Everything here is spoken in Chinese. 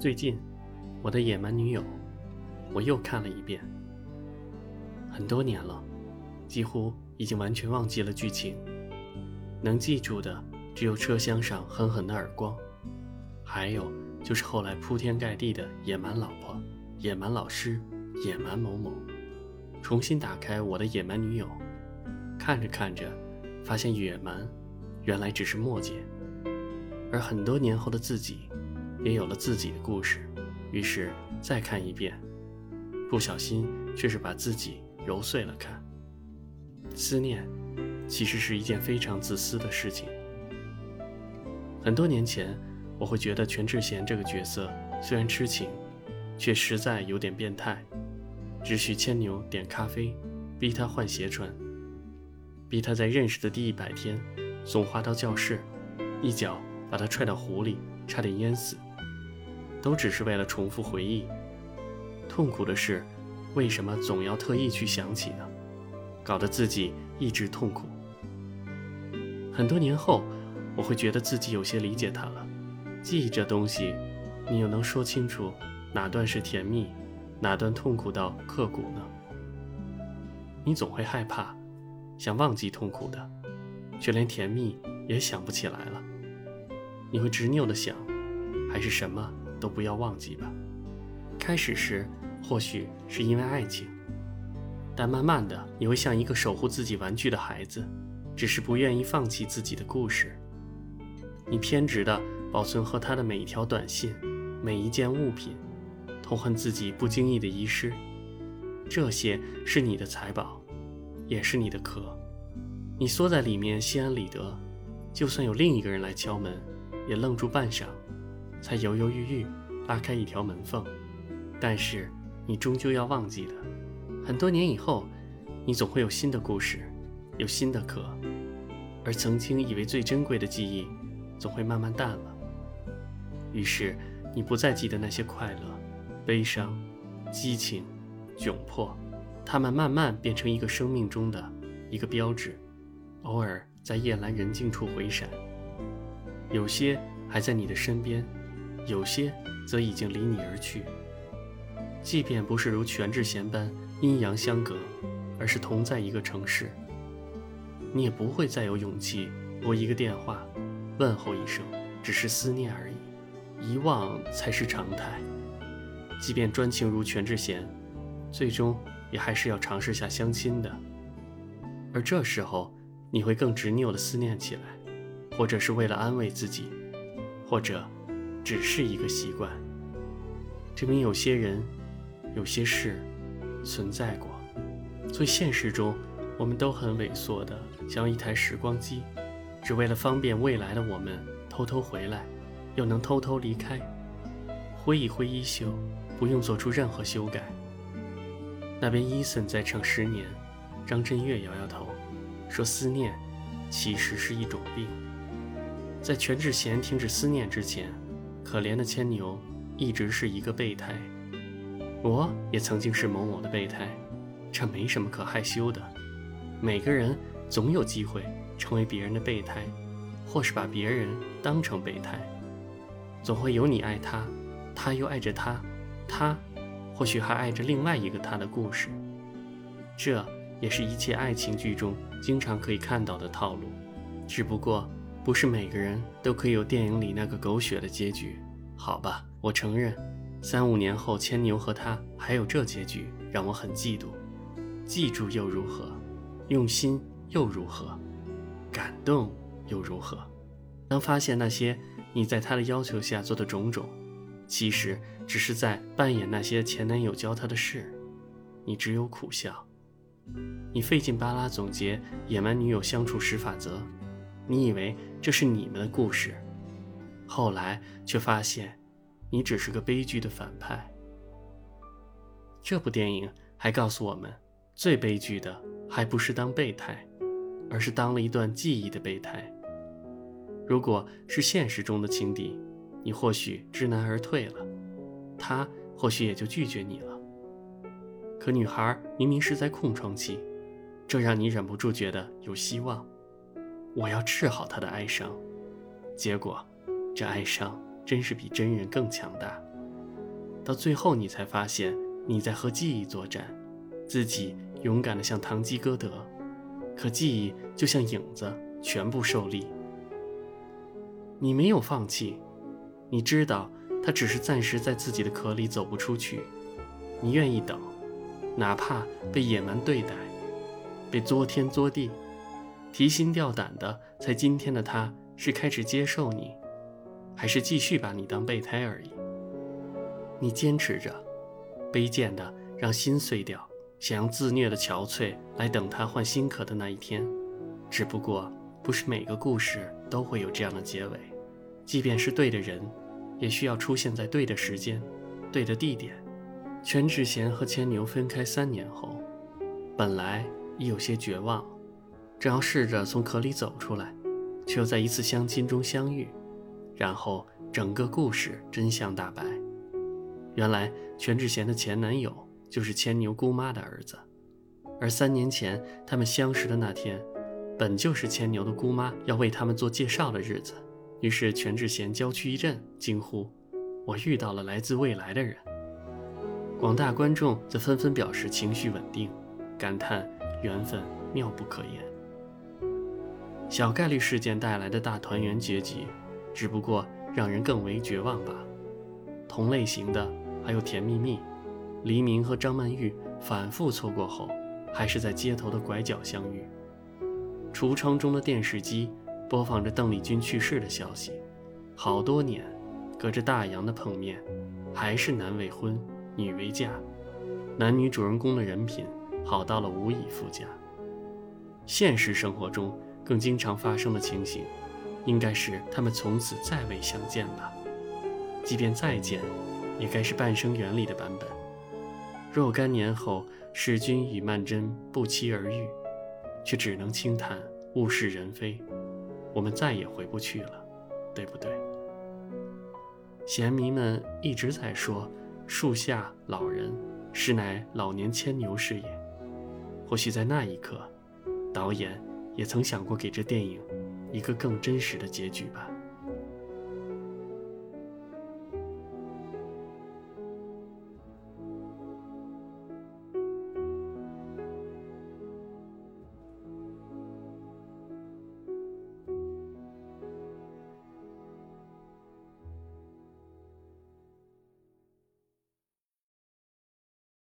最近，我的野蛮女友，我又看了一遍。很多年了，几乎已经完全忘记了剧情，能记住的只有车厢上狠狠的耳光，还有就是后来铺天盖地的野蛮老婆、野蛮老师、野蛮某某。重新打开我的野蛮女友，看着看着，发现野蛮原来只是末节。而很多年后的自己，也有了自己的故事。于是再看一遍，不小心却是把自己揉碎了看。思念，其实是一件非常自私的事情。很多年前，我会觉得全智贤这个角色虽然痴情，却实在有点变态。只许牵牛点咖啡，逼他换鞋穿，逼他在认识的第一百天送花到教室，一脚。把他踹到湖里，差点淹死，都只是为了重复回忆。痛苦的是，为什么总要特意去想起呢？搞得自己一直痛苦。很多年后，我会觉得自己有些理解他了。记忆这东西，你又能说清楚哪段是甜蜜，哪段痛苦到刻骨呢？你总会害怕，想忘记痛苦的，却连甜蜜也想不起来了。你会执拗的想，还是什么都不要忘记吧。开始时或许是因为爱情，但慢慢的你会像一个守护自己玩具的孩子，只是不愿意放弃自己的故事。你偏执的保存和他的每一条短信，每一件物品，痛恨自己不经意的遗失。这些是你的财宝，也是你的壳。你缩在里面心安理得，就算有另一个人来敲门。也愣住半晌，才犹犹豫豫拉开一条门缝。但是你终究要忘记的，很多年以后，你总会有新的故事，有新的壳，而曾经以为最珍贵的记忆，总会慢慢淡了。于是你不再记得那些快乐、悲伤、激情、窘迫，它们慢慢变成一个生命中的一个标志，偶尔在夜阑人静处回闪。有些还在你的身边，有些则已经离你而去。即便不是如全智贤般阴阳相隔，而是同在一个城市，你也不会再有勇气拨一个电话，问候一声，只是思念而已。遗忘才是常态。即便专情如全智贤，最终也还是要尝试下相亲的。而这时候，你会更执拗地思念起来。或者是为了安慰自己，或者只是一个习惯，证明有些人、有些事存在过。所以现实中，我们都很萎缩的，像一台时光机，只为了方便未来的我们偷偷回来，又能偷偷离开，挥一挥衣袖，不用做出任何修改。那边伊森在唱《十年》，张震岳摇摇头，说：“思念其实是一种病。”在全智贤停止思念之前，可怜的牵牛一直是一个备胎。我也曾经是某某的备胎，这没什么可害羞的。每个人总有机会成为别人的备胎，或是把别人当成备胎。总会有你爱他，他又爱着他，他或许还爱着另外一个他的故事。这也是一切爱情剧中经常可以看到的套路，只不过。不是每个人都可以有电影里那个狗血的结局，好吧，我承认，三五年后牵牛和他还有这结局，让我很嫉妒。记住又如何？用心又如何？感动又如何？当发现那些你在他的要求下做的种种，其实只是在扮演那些前男友教他的事，你只有苦笑。你费劲巴拉总结野蛮女友相处十法则。你以为这是你们的故事，后来却发现，你只是个悲剧的反派。这部电影还告诉我们，最悲剧的还不是当备胎，而是当了一段记忆的备胎。如果是现实中的情敌，你或许知难而退了，他或许也就拒绝你了。可女孩明明是在空窗期，这让你忍不住觉得有希望。我要治好他的哀伤，结果，这哀伤真是比真人更强大。到最后你才发现你在和记忆作战，自己勇敢的像堂吉诃德，可记忆就像影子，全部受力。你没有放弃，你知道他只是暂时在自己的壳里走不出去，你愿意等，哪怕被野蛮对待，被作天作地，提心吊胆的。在今天的他是开始接受你，还是继续把你当备胎而已？你坚持着，卑贱的让心碎掉，想用自虐的憔悴来等他换新壳的那一天。只不过。不是每个故事都会有这样的结尾，即便是对的人，也需要出现在对的时间、对的地点。全智贤和牵牛分开三年后，本来已有些绝望，正要试着从壳里走出来，却又在一次相亲中相遇，然后整个故事真相大白。原来全智贤的前男友就是牵牛姑妈的儿子，而三年前他们相识的那天。本就是牵牛的姑妈要为他们做介绍的日子，于是全智贤娇躯一震，惊呼：“我遇到了来自未来的人。”广大观众则纷纷表示情绪稳定，感叹缘分妙不可言。小概率事件带来的大团圆结局，只不过让人更为绝望吧。同类型的还有《甜蜜蜜》，黎明和张曼玉反复错过后，还是在街头的拐角相遇。橱窗中的电视机播放着邓丽君去世的消息，好多年，隔着大洋的碰面，还是男未婚，女未嫁，男女主人公的人品好到了无以复加。现实生活中更经常发生的情形，应该是他们从此再未相见吧。即便再见，也该是《半生缘》里的版本。若干年后，世君与曼桢不期而遇。却只能轻叹物是人非，我们再也回不去了，对不对？贤迷们一直在说树下老人实乃老年牵牛是也，或许在那一刻，导演也曾想过给这电影一个更真实的结局吧。